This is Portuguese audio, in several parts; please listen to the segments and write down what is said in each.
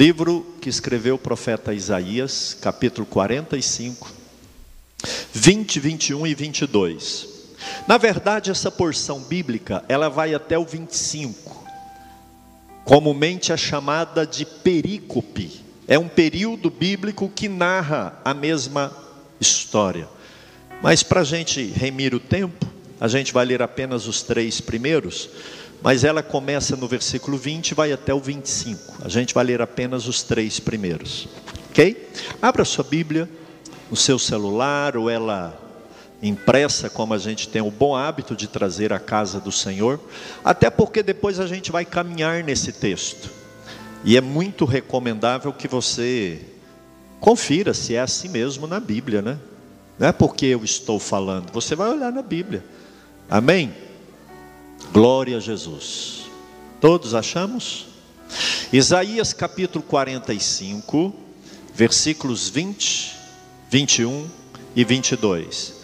Livro que escreveu o profeta Isaías, capítulo 45, 20, 21 e 22. Na verdade, essa porção bíblica, ela vai até o 25. Comumente é chamada de perícope. É um período bíblico que narra a mesma história. Mas para a gente remir o tempo, a gente vai ler apenas os três primeiros, mas ela começa no versículo 20 e vai até o 25. A gente vai ler apenas os três primeiros. Ok? Abra sua Bíblia no seu celular ou ela impressa, como a gente tem o bom hábito de trazer à casa do Senhor, até porque depois a gente vai caminhar nesse texto. E é muito recomendável que você confira se é assim mesmo na Bíblia, né? Não é porque eu estou falando, você vai olhar na Bíblia. Amém? Glória a Jesus. Todos achamos? Isaías capítulo 45, versículos 20, 21 e 22.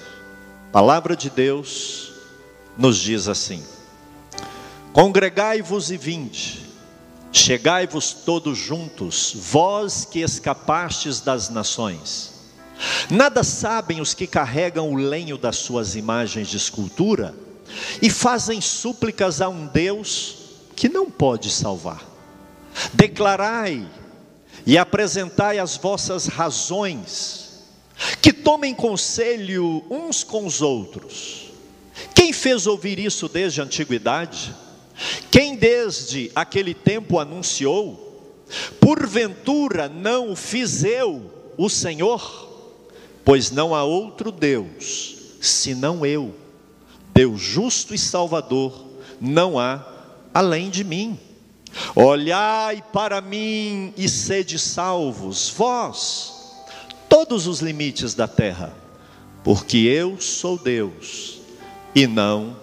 Palavra de Deus nos diz assim: Congregai-vos e vinde, chegai-vos todos juntos, vós que escapastes das nações. Nada sabem os que carregam o lenho das suas imagens de escultura e fazem súplicas a um Deus que não pode salvar. Declarai e apresentai as vossas razões, que tomem conselho uns com os outros. Quem fez ouvir isso desde a antiguidade? Quem desde aquele tempo anunciou? Porventura não o fiz eu, o Senhor? Pois não há outro Deus senão eu Deus justo e salvador, não há além de mim. Olhai para mim e sede salvos, vós, todos os limites da terra, porque eu sou Deus e não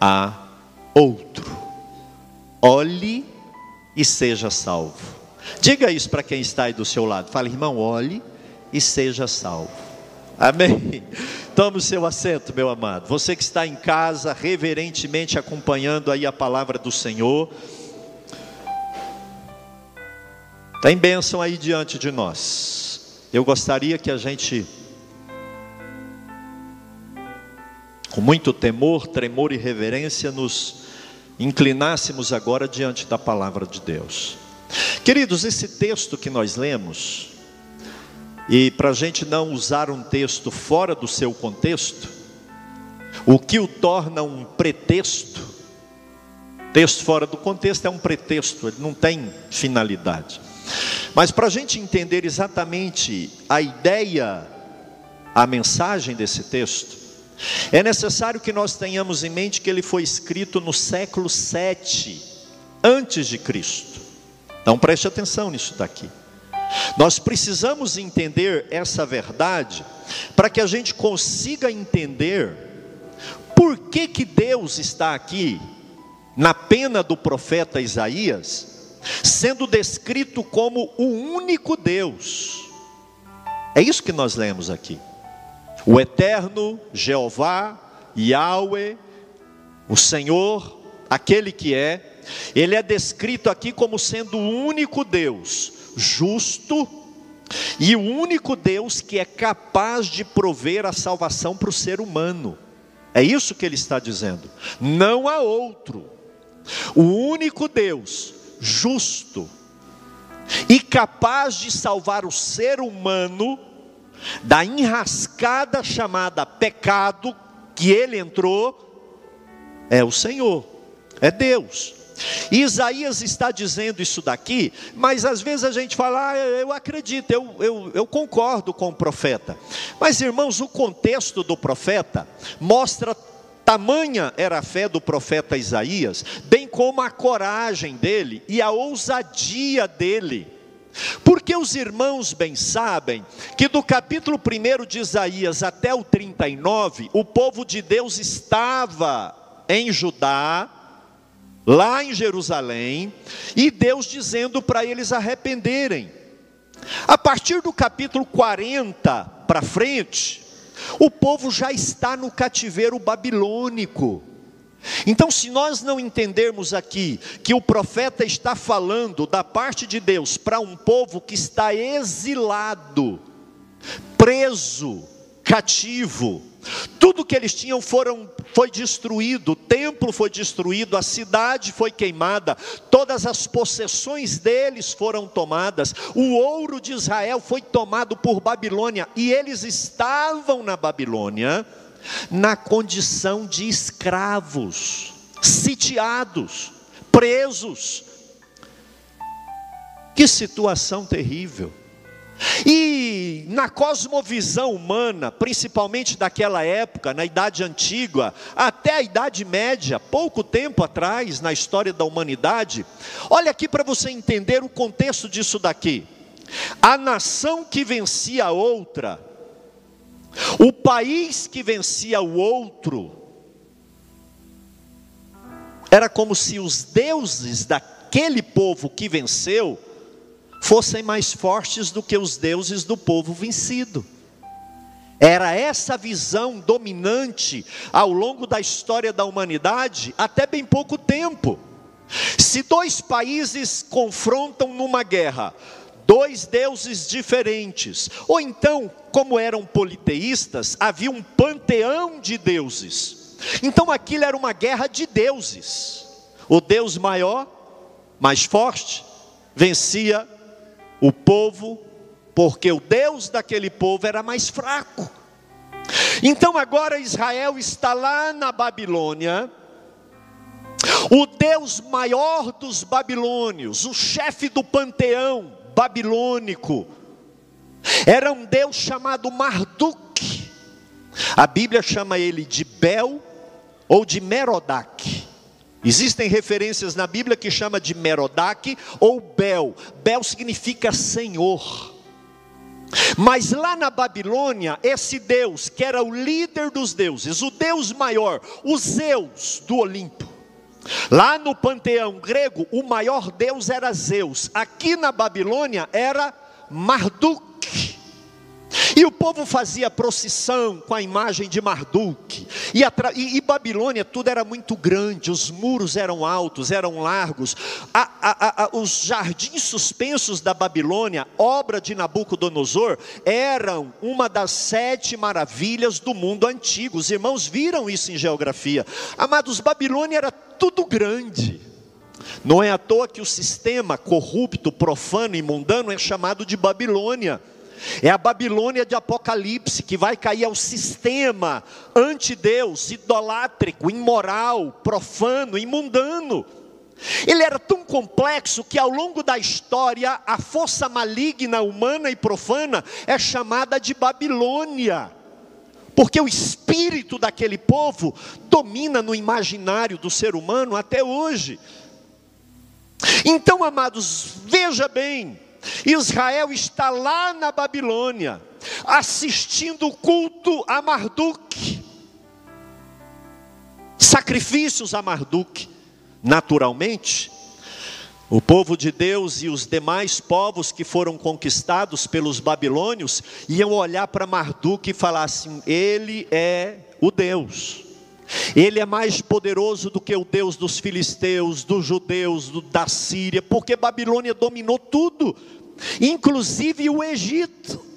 há outro. Olhe e seja salvo. Diga isso para quem está aí do seu lado. Fale, irmão, olhe e seja salvo. Amém. Tome o seu assento, meu amado. Você que está em casa, reverentemente acompanhando aí a palavra do Senhor. Tem bênção aí diante de nós. Eu gostaria que a gente, com muito temor, tremor e reverência, nos inclinássemos agora diante da palavra de Deus. Queridos, esse texto que nós lemos, e para a gente não usar um texto fora do seu contexto, o que o torna um pretexto, texto fora do contexto é um pretexto, ele não tem finalidade. Mas para a gente entender exatamente a ideia, a mensagem desse texto, é necessário que nós tenhamos em mente que ele foi escrito no século 7 antes de Cristo. Então preste atenção nisso daqui. Nós precisamos entender essa verdade para que a gente consiga entender por que, que Deus está aqui na pena do profeta Isaías, sendo descrito como o único Deus. É isso que nós lemos aqui. O eterno Jeová, Yahweh, o Senhor, aquele que é, ele é descrito aqui como sendo o único Deus justo e o único Deus que é capaz de prover a salvação para o ser humano. É isso que ele está dizendo. Não há outro. O único Deus justo e capaz de salvar o ser humano da enrascada chamada pecado que ele entrou é o Senhor, é Deus. E Isaías está dizendo isso daqui, mas às vezes a gente fala, ah, eu acredito, eu, eu, eu concordo com o profeta. Mas irmãos, o contexto do profeta mostra tamanha era a fé do profeta Isaías, bem como a coragem dele e a ousadia dele. Porque os irmãos bem sabem que do capítulo 1 de Isaías até o 39, o povo de Deus estava em Judá, lá em Jerusalém, e Deus dizendo para eles arrependerem. A partir do capítulo 40 para frente, o povo já está no cativeiro babilônico. Então, se nós não entendermos aqui que o profeta está falando da parte de Deus para um povo que está exilado, preso, cativo, tudo que eles tinham foram, foi destruído, o templo foi destruído, a cidade foi queimada, todas as possessões deles foram tomadas, o ouro de Israel foi tomado por Babilônia, e eles estavam na Babilônia na condição de escravos, sitiados, presos. Que situação terrível. E na cosmovisão humana, principalmente daquela época, na Idade Antiga, até a Idade Média, pouco tempo atrás na história da humanidade, olha aqui para você entender o contexto disso daqui. A nação que vencia a outra o país que vencia o outro era como se os deuses daquele povo que venceu fossem mais fortes do que os deuses do povo vencido. Era essa visão dominante ao longo da história da humanidade até bem pouco tempo. Se dois países confrontam numa guerra, dois deuses diferentes. Ou então, como eram politeístas, havia um panteão de deuses. Então aquilo era uma guerra de deuses. O Deus maior, mais forte, vencia o povo, porque o Deus daquele povo era mais fraco. Então agora Israel está lá na Babilônia, o Deus maior dos babilônios, o chefe do panteão, babilônico. Era um deus chamado Marduk. A Bíblia chama ele de Bel ou de Merodach. Existem referências na Bíblia que chama de Merodach ou Bel. Bel significa Senhor. Mas lá na Babilônia, esse Deus, que era o líder dos deuses, o Deus maior, o Zeus do Olimpo, Lá no panteão grego, o maior deus era Zeus. Aqui na Babilônia era Marduk. E o povo fazia procissão com a imagem de Marduk. E, e, e, Babilônia tudo era muito grande, os muros eram altos, eram largos. A, a, a, os jardins suspensos da Babilônia, obra de Nabucodonosor, eram uma das sete maravilhas do mundo antigo. Os irmãos viram isso em geografia. Amados, Babilônia era tudo grande. Não é à toa que o sistema corrupto, profano e mundano é chamado de Babilônia. É a Babilônia de Apocalipse que vai cair ao sistema anti-Deus, idolátrico, imoral, profano, imundano. Ele era tão complexo que ao longo da história a força maligna, humana e profana é chamada de Babilônia. Porque o espírito daquele povo domina no imaginário do ser humano até hoje. Então, amados, veja bem, Israel está lá na Babilônia, assistindo o culto a Marduk, sacrifícios a Marduk, naturalmente. O povo de Deus e os demais povos que foram conquistados pelos babilônios iam olhar para Marduk e falar assim: Ele é o Deus. Ele é mais poderoso do que o Deus dos filisteus, dos judeus, do, da Síria, porque Babilônia dominou tudo, inclusive o Egito.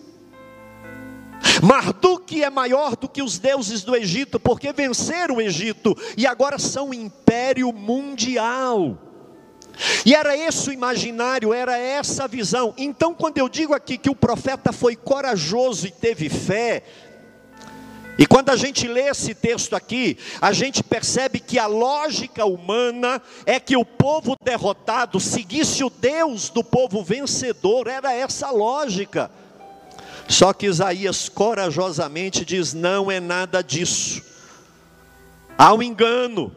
Marduk é maior do que os deuses do Egito, porque venceram o Egito e agora são um império mundial. E era esse o imaginário, era essa a visão. Então, quando eu digo aqui que o profeta foi corajoso e teve fé, e quando a gente lê esse texto aqui, a gente percebe que a lógica humana é que o povo derrotado seguisse o Deus do povo vencedor, era essa lógica. Só que Isaías corajosamente diz: não é nada disso, há um engano.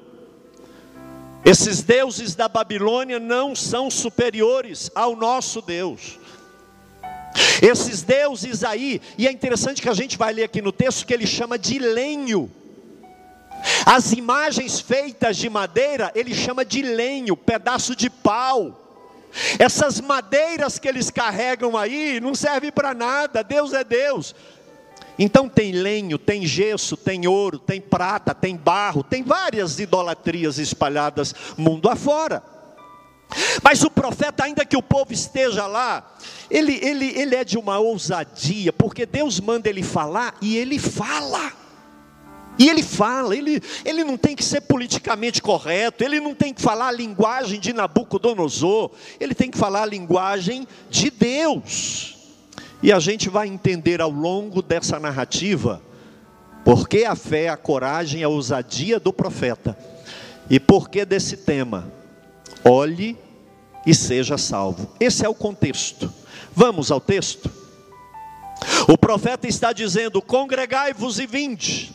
Esses deuses da Babilônia não são superiores ao nosso Deus. Esses deuses aí, e é interessante que a gente vai ler aqui no texto que ele chama de lenho. As imagens feitas de madeira, ele chama de lenho, pedaço de pau. Essas madeiras que eles carregam aí não servem para nada, Deus é Deus. Então tem lenho, tem gesso, tem ouro, tem prata, tem barro, tem várias idolatrias espalhadas mundo afora. Mas o profeta, ainda que o povo esteja lá, ele, ele, ele é de uma ousadia, porque Deus manda ele falar e ele fala. E ele fala, ele, ele não tem que ser politicamente correto, ele não tem que falar a linguagem de Nabucodonosor, ele tem que falar a linguagem de Deus. E a gente vai entender ao longo dessa narrativa, porque a fé, a coragem, a ousadia do profeta, e por que desse tema, olhe e seja salvo. Esse é o contexto. Vamos ao texto. O profeta está dizendo: congregai-vos e vinde.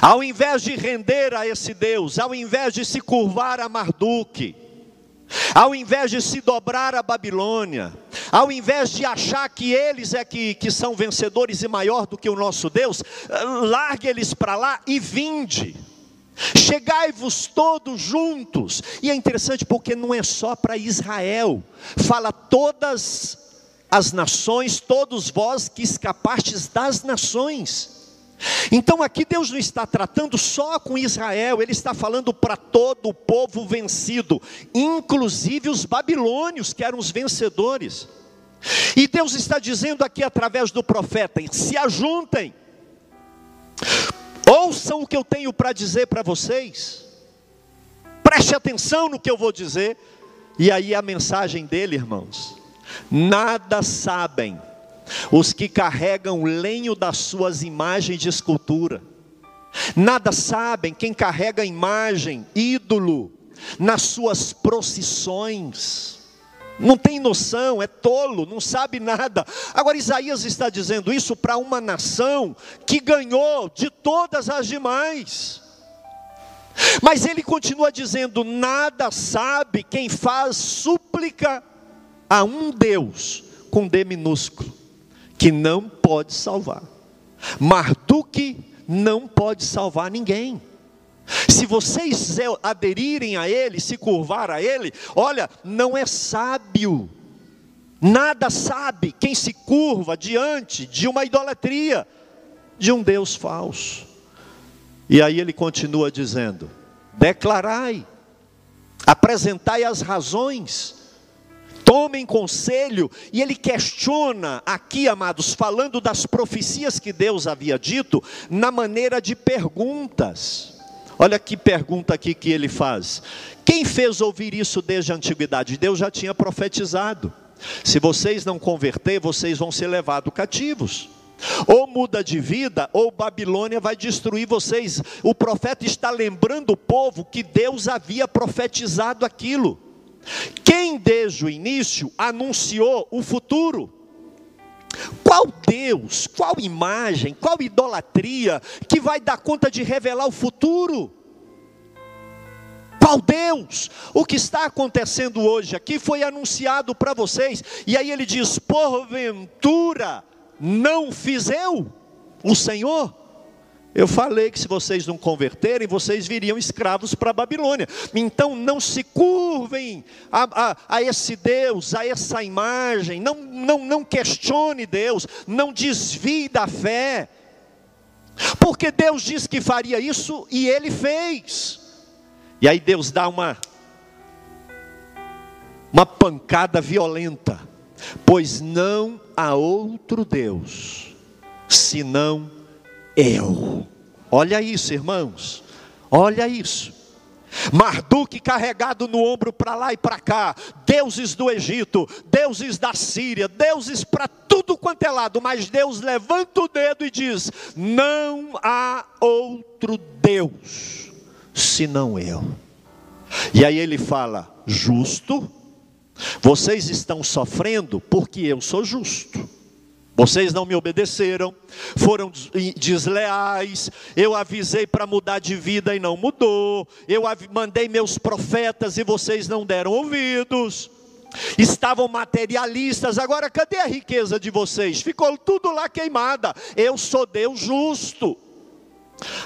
Ao invés de render a esse Deus, ao invés de se curvar a Marduque, ao invés de se dobrar a Babilônia, ao invés de achar que eles é que, que são vencedores e maior do que o nosso Deus, largue eles para lá e vinde. Chegai-vos todos juntos. E é interessante porque não é só para Israel, fala todas as nações, todos vós que escapastes das nações. Então aqui Deus não está tratando só com Israel, Ele está falando para todo o povo vencido, inclusive os babilônios, que eram os vencedores. E Deus está dizendo aqui através do profeta: se ajuntem, Ouçam o que eu tenho para dizer para vocês. Preste atenção no que eu vou dizer. E aí a mensagem dele, irmãos. Nada sabem os que carregam lenho das suas imagens de escultura. Nada sabem quem carrega imagem, ídolo, nas suas procissões não tem noção, é tolo, não sabe nada. Agora, Isaías está dizendo isso para uma nação que ganhou de todas as demais. Mas ele continua dizendo: nada sabe quem faz súplica a um Deus com D minúsculo, que não pode salvar. Marduk não pode salvar ninguém. Se vocês aderirem a Ele, se curvar a Ele, olha, não é sábio, nada sabe quem se curva diante de uma idolatria, de um Deus falso. E aí ele continua dizendo: declarai, apresentai as razões, tomem conselho, e ele questiona aqui, amados, falando das profecias que Deus havia dito, na maneira de perguntas. Olha que pergunta aqui que ele faz. Quem fez ouvir isso desde a antiguidade? Deus já tinha profetizado. Se vocês não converter, vocês vão ser levados cativos. Ou muda de vida, ou Babilônia vai destruir vocês. O profeta está lembrando o povo que Deus havia profetizado aquilo. Quem desde o início anunciou o futuro? Qual Deus, qual imagem, qual idolatria que vai dar conta de revelar o futuro? Qual Deus? O que está acontecendo hoje aqui foi anunciado para vocês, e aí ele diz: porventura não fiz eu, o Senhor? Eu falei que se vocês não converterem, vocês viriam escravos para a Babilônia. Então não se curvem a, a, a, esse Deus, a essa imagem, não, não, não questione Deus, não desvie da fé. Porque Deus disse que faria isso e ele fez. E aí Deus dá uma uma pancada violenta, pois não há outro Deus senão eu. Olha isso, irmãos. Olha isso. Marduk carregado no ombro para lá e para cá, deuses do Egito, deuses da Síria, deuses para tudo quanto é lado, mas Deus levanta o dedo e diz: Não há outro Deus senão eu. E aí ele fala: Justo, vocês estão sofrendo porque eu sou justo. Vocês não me obedeceram, foram desleais. Eu avisei para mudar de vida e não mudou. Eu mandei meus profetas e vocês não deram ouvidos. Estavam materialistas, agora cadê a riqueza de vocês? Ficou tudo lá queimada. Eu sou Deus justo.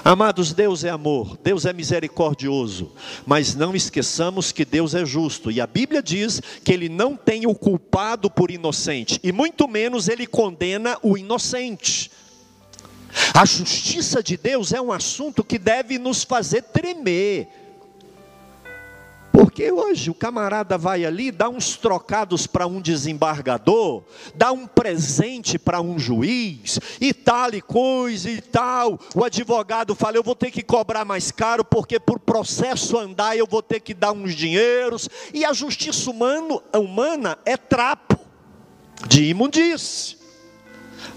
Amados, Deus é amor, Deus é misericordioso, mas não esqueçamos que Deus é justo, e a Bíblia diz que Ele não tem o culpado por inocente, e muito menos Ele condena o inocente. A justiça de Deus é um assunto que deve nos fazer tremer, porque hoje o camarada vai ali, dá uns trocados para um desembargador, dá um presente para um juiz, e tal e coisa e tal. O advogado fala: Eu vou ter que cobrar mais caro, porque por processo andar eu vou ter que dar uns dinheiros. E a justiça humano, humana é trapo de imundície.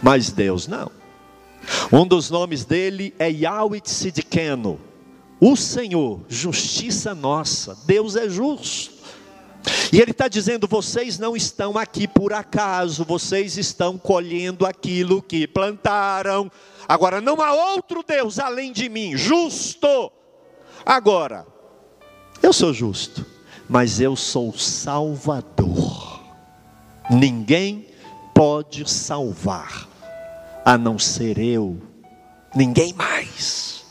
Mas Deus não. Um dos nomes dele é Yahweh Sidkeno o Senhor, justiça nossa, Deus é justo. E Ele está dizendo: vocês não estão aqui por acaso, vocês estão colhendo aquilo que plantaram. Agora, não há outro Deus além de mim, justo. Agora, eu sou justo, mas eu sou Salvador. Ninguém pode salvar, a não ser eu, ninguém mais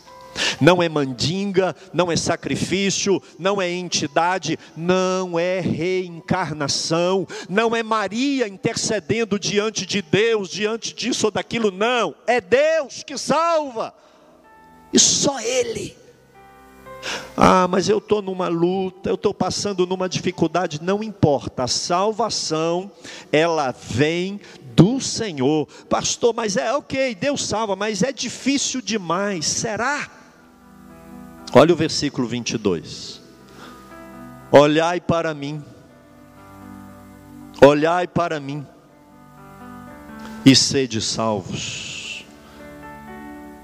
não é mandinga, não é sacrifício, não é entidade, não é reencarnação, não é Maria intercedendo diante de Deus, diante disso ou daquilo, não, é Deus que salva, e só Ele. Ah, mas eu estou numa luta, eu estou passando numa dificuldade, não importa, a salvação, ela vem do Senhor, pastor, mas é ok, Deus salva, mas é difícil demais, será? Olha o versículo 22. Olhai para mim, olhai para mim, e sede salvos.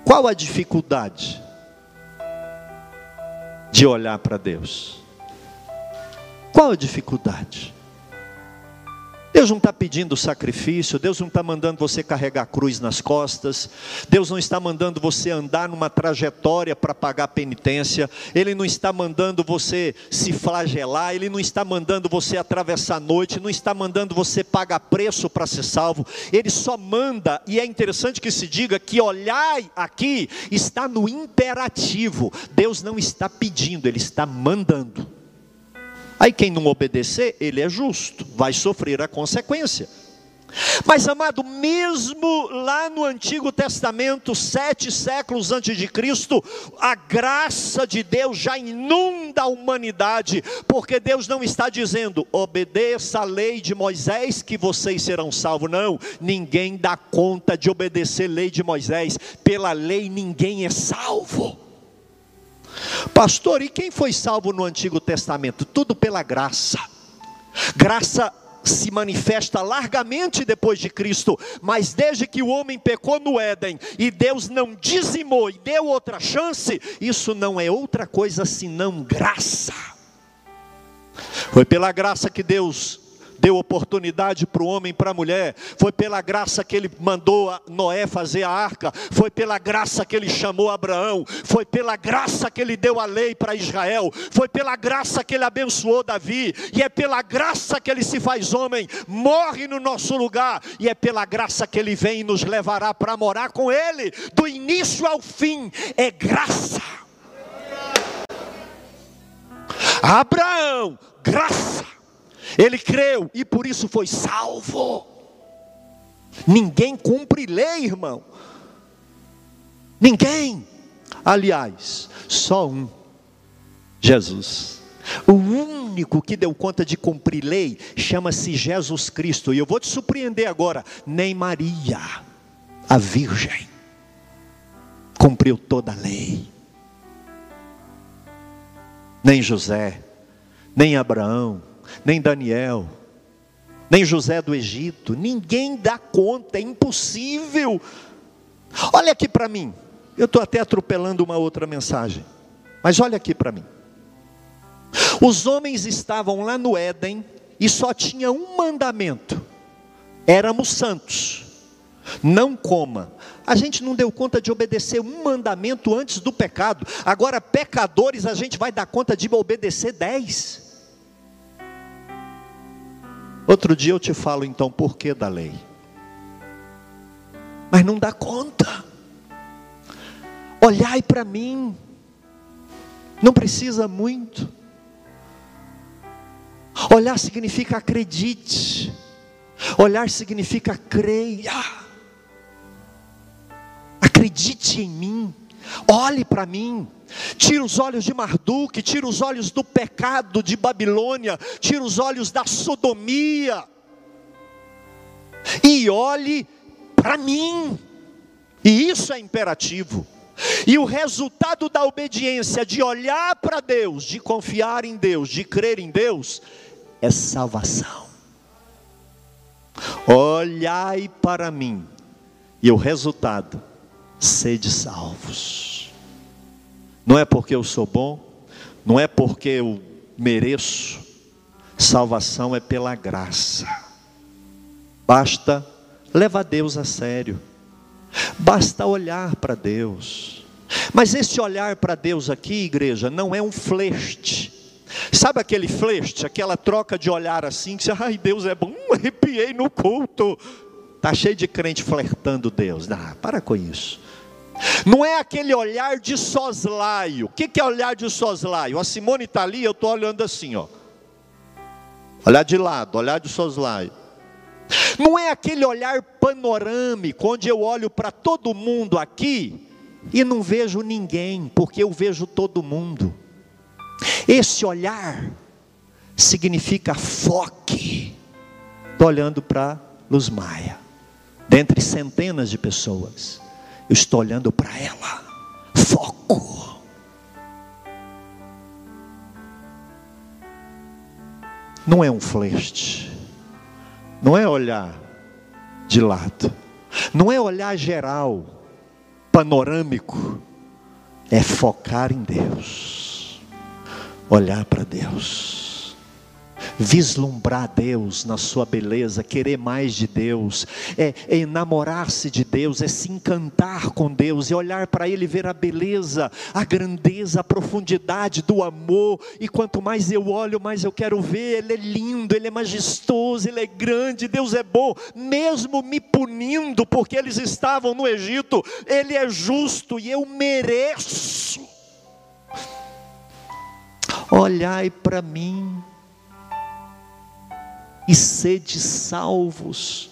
Qual a dificuldade de olhar para Deus? Qual a dificuldade? Deus não está pedindo sacrifício, Deus não está mandando você carregar cruz nas costas, Deus não está mandando você andar numa trajetória para pagar penitência, Ele não está mandando você se flagelar, Ele não está mandando você atravessar a noite, não está mandando você pagar preço para ser salvo, Ele só manda, e é interessante que se diga que olhai aqui está no imperativo, Deus não está pedindo, Ele está mandando. Aí quem não obedecer, ele é justo, vai sofrer a consequência. Mas amado, mesmo lá no Antigo Testamento, sete séculos antes de Cristo, a graça de Deus já inunda a humanidade, porque Deus não está dizendo, obedeça a lei de Moisés que vocês serão salvos. Não, ninguém dá conta de obedecer a lei de Moisés, pela lei ninguém é salvo. Pastor, e quem foi salvo no Antigo Testamento? Tudo pela graça. Graça se manifesta largamente depois de Cristo, mas desde que o homem pecou no Éden e Deus não dizimou e deu outra chance, isso não é outra coisa senão graça. Foi pela graça que Deus deu oportunidade para o homem e para a mulher, foi pela graça que ele mandou Noé fazer a arca, foi pela graça que ele chamou Abraão, foi pela graça que ele deu a lei para Israel, foi pela graça que ele abençoou Davi, e é pela graça que ele se faz homem, morre no nosso lugar, e é pela graça que ele vem e nos levará para morar com ele, do início ao fim, é graça. Abraão, graça. Ele creu e por isso foi salvo. Ninguém cumpre lei, irmão. Ninguém. Aliás, só um: Jesus. O único que deu conta de cumprir lei chama-se Jesus Cristo. E eu vou te surpreender agora: nem Maria, a Virgem, cumpriu toda a lei. Nem José, nem Abraão, nem Daniel, nem José do Egito, ninguém dá conta, é impossível. Olha aqui para mim, eu estou até atropelando uma outra mensagem, mas olha aqui para mim. Os homens estavam lá no Éden e só tinha um mandamento: éramos santos, não coma. A gente não deu conta de obedecer um mandamento antes do pecado, agora, pecadores, a gente vai dar conta de obedecer dez. Outro dia eu te falo então por que da lei. Mas não dá conta. Olhai para mim. Não precisa muito. Olhar significa acredite. Olhar significa creia. Acredite em mim. Olhe para mim. Tira os olhos de Marduk, tira os olhos do pecado de Babilônia, tira os olhos da sodomia. E olhe para mim. E isso é imperativo. E o resultado da obediência, de olhar para Deus, de confiar em Deus, de crer em Deus, é salvação. Olhai para mim, e o resultado, sede salvos. Não é porque eu sou bom, não é porque eu mereço, salvação é pela graça. Basta levar Deus a sério, basta olhar para Deus. Mas esse olhar para Deus aqui, igreja, não é um flerte Sabe aquele flerte, aquela troca de olhar assim, que você, ai Deus é bom, arrepiei no culto. Está cheio de crente flertando Deus. Ah, para com isso. Não é aquele olhar de soslaio. O que é olhar de soslaio? A Simone está ali, eu estou olhando assim, ó. Olhar de lado, olhar de soslaio. Não é aquele olhar panorâmico, onde eu olho para todo mundo aqui e não vejo ninguém, porque eu vejo todo mundo. Esse olhar significa foque. Estou olhando para Luz Maia, dentre centenas de pessoas, eu estou olhando para ela. Foco. Não é um flerte, não é olhar de lado, não é olhar geral, panorâmico, é focar em Deus. Olhar para Deus, vislumbrar Deus na sua beleza, querer mais de Deus, é, é enamorar-se de Deus, é se encantar com Deus, é olhar para Ele, ver a beleza, a grandeza, a profundidade do amor, e quanto mais eu olho, mais eu quero ver, Ele é lindo, Ele é majestoso, Ele é grande, Deus é bom, mesmo me punindo, porque eles estavam no Egito, Ele é justo e eu mereço. Olhai para mim e sede salvos.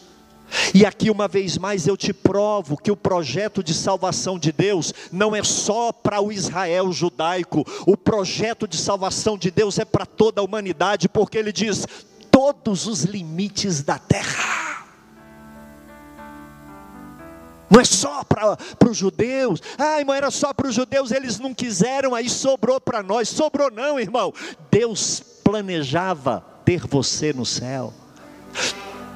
E aqui uma vez mais eu te provo que o projeto de salvação de Deus não é só para o Israel judaico, o projeto de salvação de Deus é para toda a humanidade, porque ele diz: todos os limites da terra. Não é só para os judeus. Ah, irmão, era só para os judeus, eles não quiseram, aí sobrou para nós. Sobrou não, irmão. Deus planejava ter você no céu.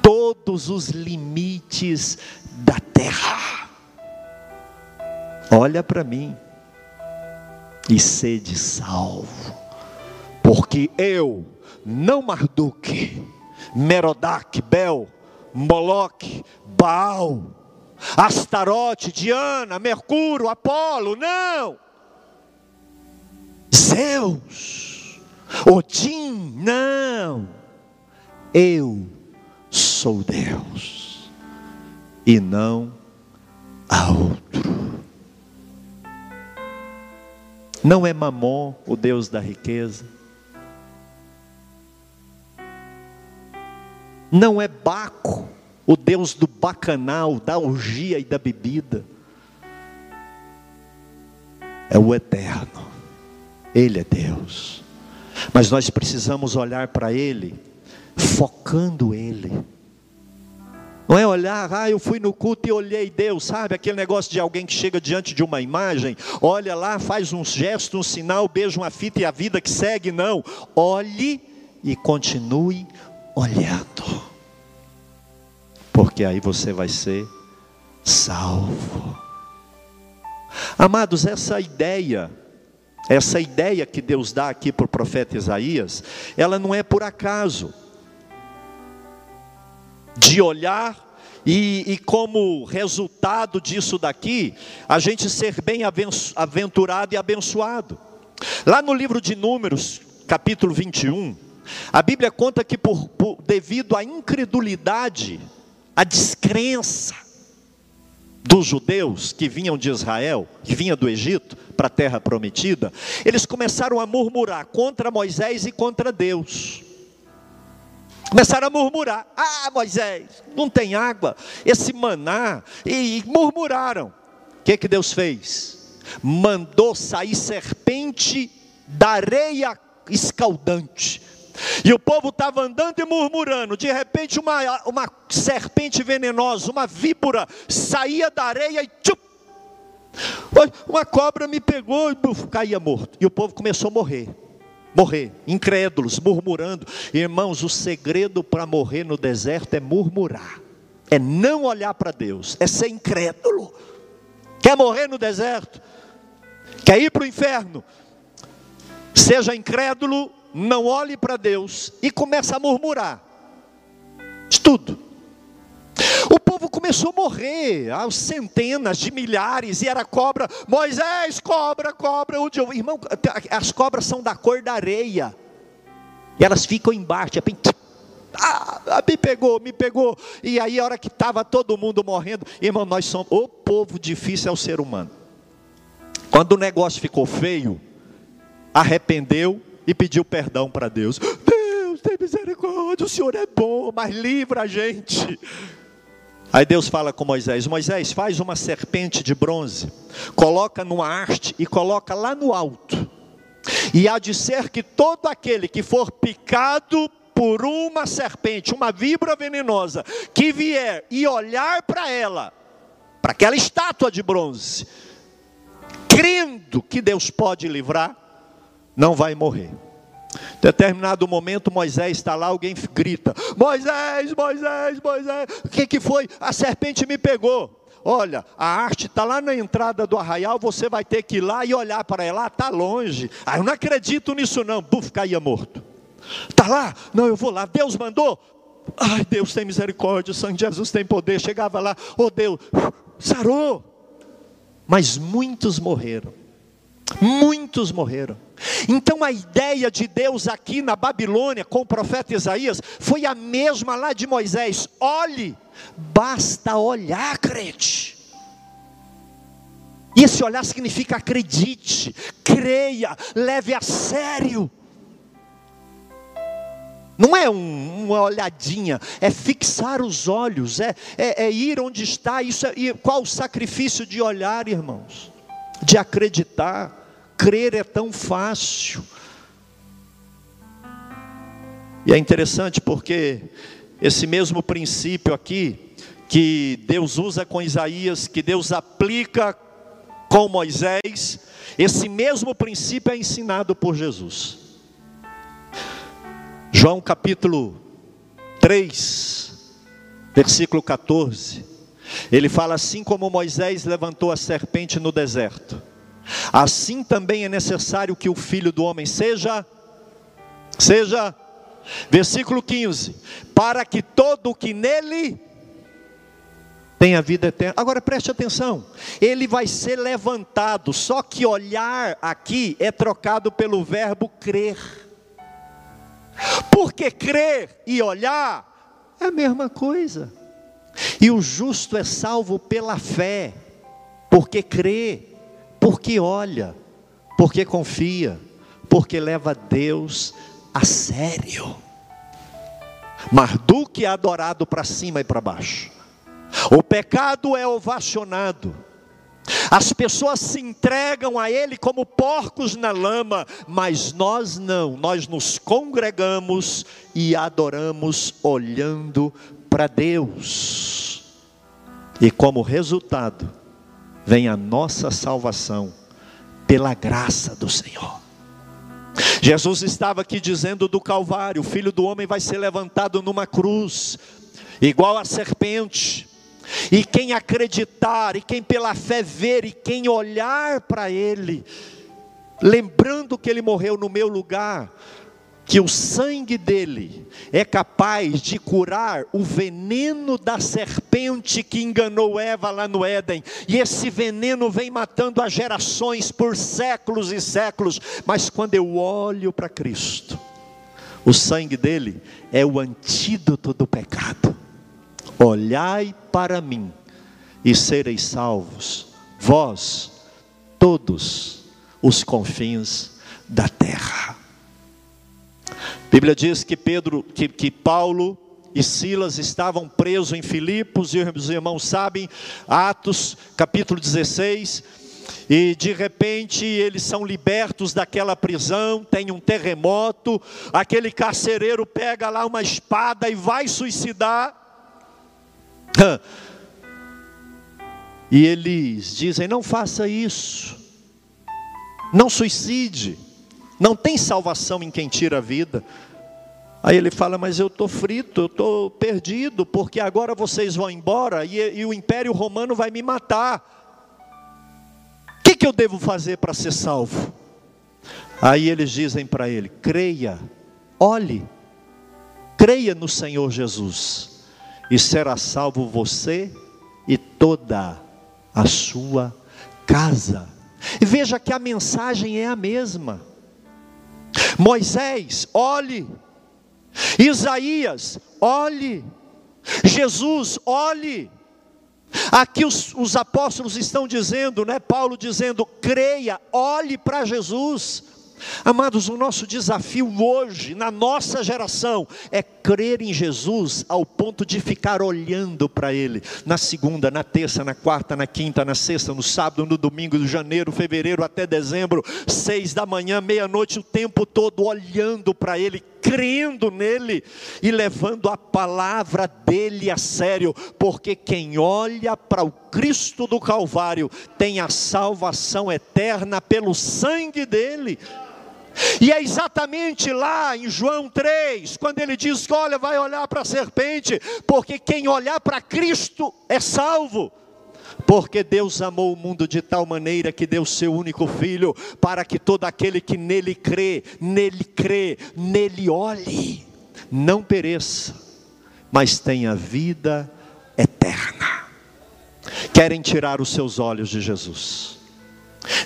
Todos os limites da terra. Olha para mim e sede salvo, porque eu, não Marduk, Merodach, Bel, Moloque, Baal, Astarote, Diana, Mercúrio, Apolo, não. Zeus, Odin, não. Eu sou Deus e não há outro. Não é Mamon, o Deus da riqueza. Não é Baco, o Deus do bacanal, da orgia e da bebida. É o eterno, Ele é Deus. Mas nós precisamos olhar para Ele, focando Ele. Não é olhar, ah, eu fui no culto e olhei Deus, sabe? Aquele negócio de alguém que chega diante de uma imagem, olha lá, faz um gesto, um sinal, beija uma fita e a vida que segue. Não. Olhe e continue olhando porque aí você vai ser salvo. Amados, essa ideia, essa ideia que Deus dá aqui para o profeta Isaías, ela não é por acaso. De olhar e, e, como resultado disso daqui, a gente ser bem aventurado e abençoado. Lá no livro de Números, capítulo 21, a Bíblia conta que por, por devido à incredulidade a descrença. dos judeus que vinham de Israel, que vinha do Egito para a terra prometida, eles começaram a murmurar contra Moisés e contra Deus. Começaram a murmurar: Ah, Moisés, não tem água, esse maná, e, murmuraram. O que, que Deus fez? Mandou sair serpente da areia escaldante e o povo estava andando e murmurando. De repente, uma, uma serpente venenosa, uma víbora, saía da areia e tchup, uma cobra me pegou e caía morto. E o povo começou a morrer. Morrer, incrédulos, murmurando. Irmãos, o segredo para morrer no deserto é murmurar, é não olhar para Deus, é ser incrédulo. Quer morrer no deserto? Quer ir para o inferno? Seja incrédulo não olhe para Deus e começa a murmurar. Tudo. Começou a morrer, aos centenas de milhares, e era cobra, Moisés, cobra, cobra, onde eu, irmão, as cobras são da cor da areia, e elas ficam embaixo, ah, me pegou, me pegou, e aí a hora que estava todo mundo morrendo, irmão, nós somos, o povo difícil é o ser humano, quando o negócio ficou feio, arrependeu, e pediu perdão para Deus. Deus, tem misericórdia, o Senhor é bom, mas livra a gente. Aí Deus fala com Moisés: Moisés, faz uma serpente de bronze, coloca numa haste e coloca lá no alto. E há de ser que todo aquele que for picado por uma serpente, uma víbora venenosa, que vier e olhar para ela, para aquela estátua de bronze, crendo que Deus pode livrar, não vai morrer. Determinado momento, Moisés está lá, alguém grita: Moisés, Moisés, Moisés, o que, que foi? A serpente me pegou. Olha, a arte está lá na entrada do arraial, você vai ter que ir lá e olhar para ela, está longe. Ah, eu não acredito nisso não, buf, caía morto. Está lá? Não, eu vou lá, Deus mandou. Ai, Deus tem misericórdia, o sangue de Jesus tem poder. Chegava lá, oh Deus, sarou. Mas muitos morreram. Muitos morreram. Então a ideia de Deus aqui na Babilônia com o profeta Isaías foi a mesma lá de Moisés: olhe, basta olhar, crente. E esse olhar significa acredite, creia, leve a sério. Não é um, uma olhadinha, é fixar os olhos, é, é, é ir onde está. Isso é, qual o sacrifício de olhar, irmãos? De acreditar crer é tão fácil. E é interessante porque esse mesmo princípio aqui, que Deus usa com Isaías, que Deus aplica com Moisés, esse mesmo princípio é ensinado por Jesus. João capítulo 3, versículo 14. Ele fala assim como Moisés levantou a serpente no deserto Assim também é necessário que o filho do homem seja, seja, versículo 15: para que todo o que nele tenha vida eterna. Agora preste atenção, ele vai ser levantado, só que olhar aqui é trocado pelo verbo crer. Porque crer e olhar é a mesma coisa. E o justo é salvo pela fé, porque crê porque olha, porque confia, porque leva Deus a sério. Marduk é adorado para cima e para baixo. O pecado é ovacionado. As pessoas se entregam a Ele como porcos na lama, mas nós não, nós nos congregamos e adoramos olhando para Deus. E como resultado, vem a nossa salvação pela graça do Senhor. Jesus estava aqui dizendo do Calvário: o filho do homem vai ser levantado numa cruz, igual a serpente. E quem acreditar, e quem pela fé ver, e quem olhar para Ele, lembrando que Ele morreu no meu lugar, que o sangue dele é capaz de curar o veneno da serpente que enganou Eva lá no Éden, e esse veneno vem matando as gerações por séculos e séculos, mas quando eu olho para Cristo, o sangue dele é o antídoto do pecado. Olhai para mim, e sereis salvos, vós, todos os confins da terra. A Bíblia diz que Pedro, que, que Paulo e Silas estavam presos em Filipos, e os irmãos sabem, Atos capítulo 16, e de repente eles são libertos daquela prisão, tem um terremoto, aquele carcereiro pega lá uma espada e vai suicidar. E eles dizem: não faça isso, não suicide, não tem salvação em quem tira a vida. Aí ele fala: Mas eu estou frito, eu estou perdido, porque agora vocês vão embora e, e o império romano vai me matar. O que, que eu devo fazer para ser salvo? Aí eles dizem para ele: Creia, olhe, creia no Senhor Jesus, e será salvo você e toda a sua casa. E veja que a mensagem é a mesma. Moisés, olhe, Isaías, olhe. Jesus, olhe. Aqui os, os, apóstolos estão dizendo, né? Paulo dizendo, creia, olhe para Jesus. Amados, o nosso desafio hoje, na nossa geração, é crer em Jesus ao ponto de ficar olhando para Ele, na segunda, na terça, na quarta, na quinta, na sexta, no sábado, no domingo, de janeiro, fevereiro até dezembro, seis da manhã, meia-noite, o tempo todo olhando para Ele, crendo nele e levando a palavra dele a sério, porque quem olha para o Cristo do Calvário tem a salvação eterna pelo sangue dele. E é exatamente lá em João 3, quando ele diz: Olha, vai olhar para a serpente, porque quem olhar para Cristo é salvo. Porque Deus amou o mundo de tal maneira que deu seu único filho, para que todo aquele que nele crê, nele crê, nele olhe, não pereça, mas tenha vida eterna. Querem tirar os seus olhos de Jesus.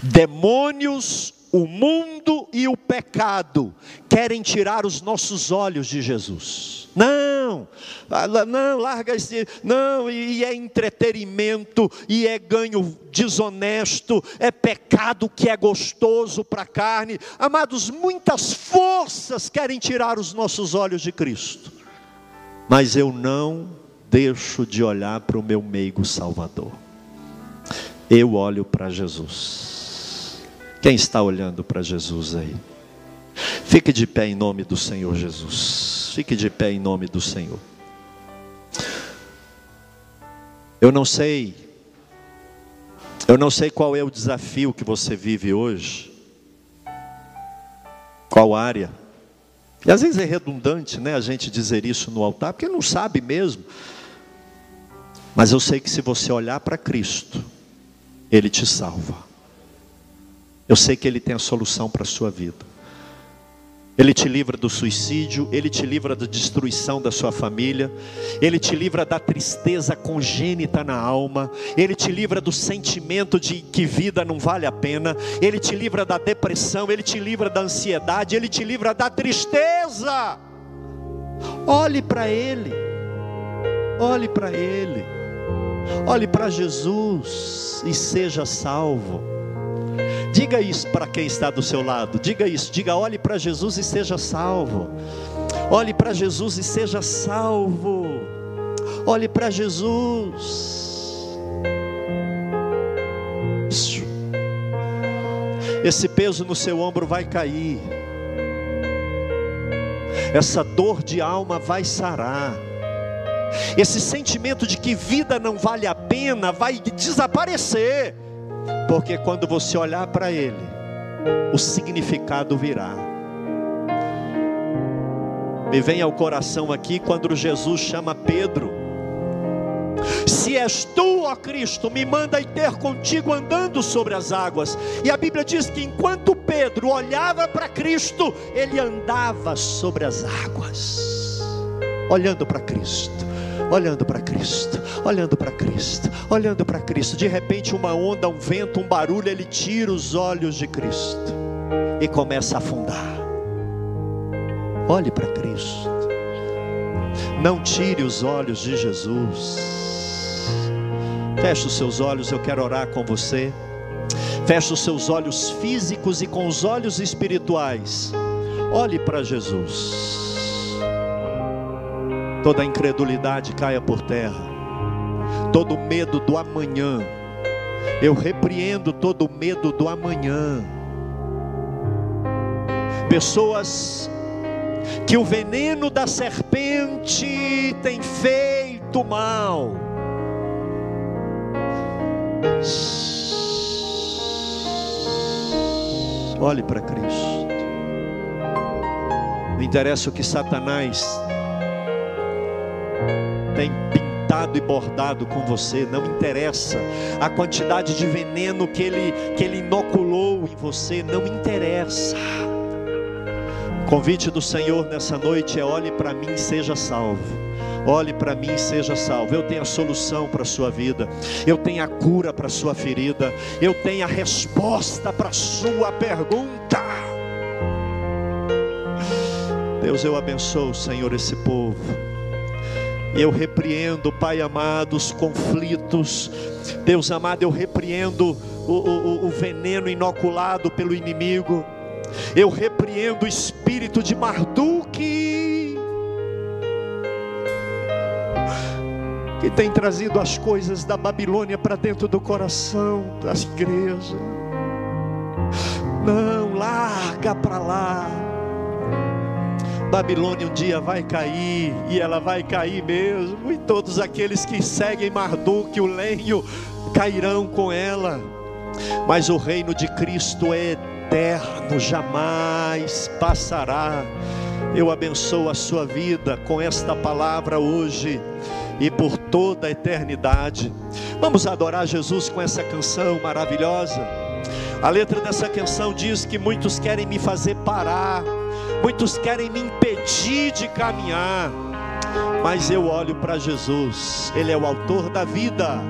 Demônios o mundo e o pecado querem tirar os nossos olhos de Jesus. Não, não, larga esse, não, e é entretenimento, e é ganho desonesto, é pecado que é gostoso para a carne. Amados, muitas forças querem tirar os nossos olhos de Cristo, mas eu não deixo de olhar para o meu meigo Salvador, eu olho para Jesus. Quem está olhando para Jesus aí? Fique de pé em nome do Senhor Jesus. Fique de pé em nome do Senhor. Eu não sei, eu não sei qual é o desafio que você vive hoje, qual área. E às vezes é redundante, né, a gente dizer isso no altar, porque não sabe mesmo. Mas eu sei que se você olhar para Cristo, Ele te salva. Eu sei que Ele tem a solução para a sua vida. Ele te livra do suicídio, Ele te livra da destruição da sua família, Ele te livra da tristeza congênita na alma, Ele te livra do sentimento de que vida não vale a pena, Ele te livra da depressão, Ele te livra da ansiedade, Ele te livra da tristeza. Olhe para Ele, olhe para Ele, olhe para Jesus e seja salvo. Diga isso para quem está do seu lado. Diga isso. Diga: olhe para Jesus e seja salvo. Olhe para Jesus e seja salvo. Olhe para Jesus. Esse peso no seu ombro vai cair. Essa dor de alma vai sarar. Esse sentimento de que vida não vale a pena vai desaparecer. Porque quando você olhar para Ele, o significado virá. Me vem ao coração aqui quando Jesus chama Pedro. Se és tu, ó Cristo, me manda ir ter contigo andando sobre as águas. E a Bíblia diz que enquanto Pedro olhava para Cristo, ele andava sobre as águas, olhando para Cristo olhando para Cristo, olhando para Cristo, olhando para Cristo. De repente, uma onda, um vento, um barulho, ele tira os olhos de Cristo e começa a afundar. Olhe para Cristo, não tire os olhos de Jesus. Feche os seus olhos, eu quero orar com você. Feche os seus olhos físicos e com os olhos espirituais. Olhe para Jesus. Toda incredulidade caia por terra. Todo medo do amanhã. Eu repreendo todo medo do amanhã. Pessoas que o veneno da serpente tem feito mal. Olhe para Cristo. Não interessa o que Satanás tem pintado e bordado com você, não interessa a quantidade de veneno que ele, que ele inoculou em você, não interessa. O convite do Senhor nessa noite é: olhe para mim e seja salvo. Olhe para mim e seja salvo. Eu tenho a solução para a sua vida. Eu tenho a cura para a sua ferida. Eu tenho a resposta para a sua pergunta. Deus, eu abençoo, Senhor, esse povo. Eu repreendo, Pai amado, os conflitos. Deus amado, eu repreendo o, o, o veneno inoculado pelo inimigo. Eu repreendo o espírito de Marduk que tem trazido as coisas da Babilônia para dentro do coração das igrejas. Não, larga para lá. Babilônia um dia vai cair, e ela vai cair mesmo, e todos aqueles que seguem Marduk, o lenho, cairão com ela. Mas o reino de Cristo é eterno, jamais passará. Eu abençoo a sua vida com esta palavra hoje e por toda a eternidade. Vamos adorar Jesus com essa canção maravilhosa. A letra dessa canção diz que muitos querem me fazer parar, muitos querem me impedir de caminhar, mas eu olho para Jesus, Ele é o autor da vida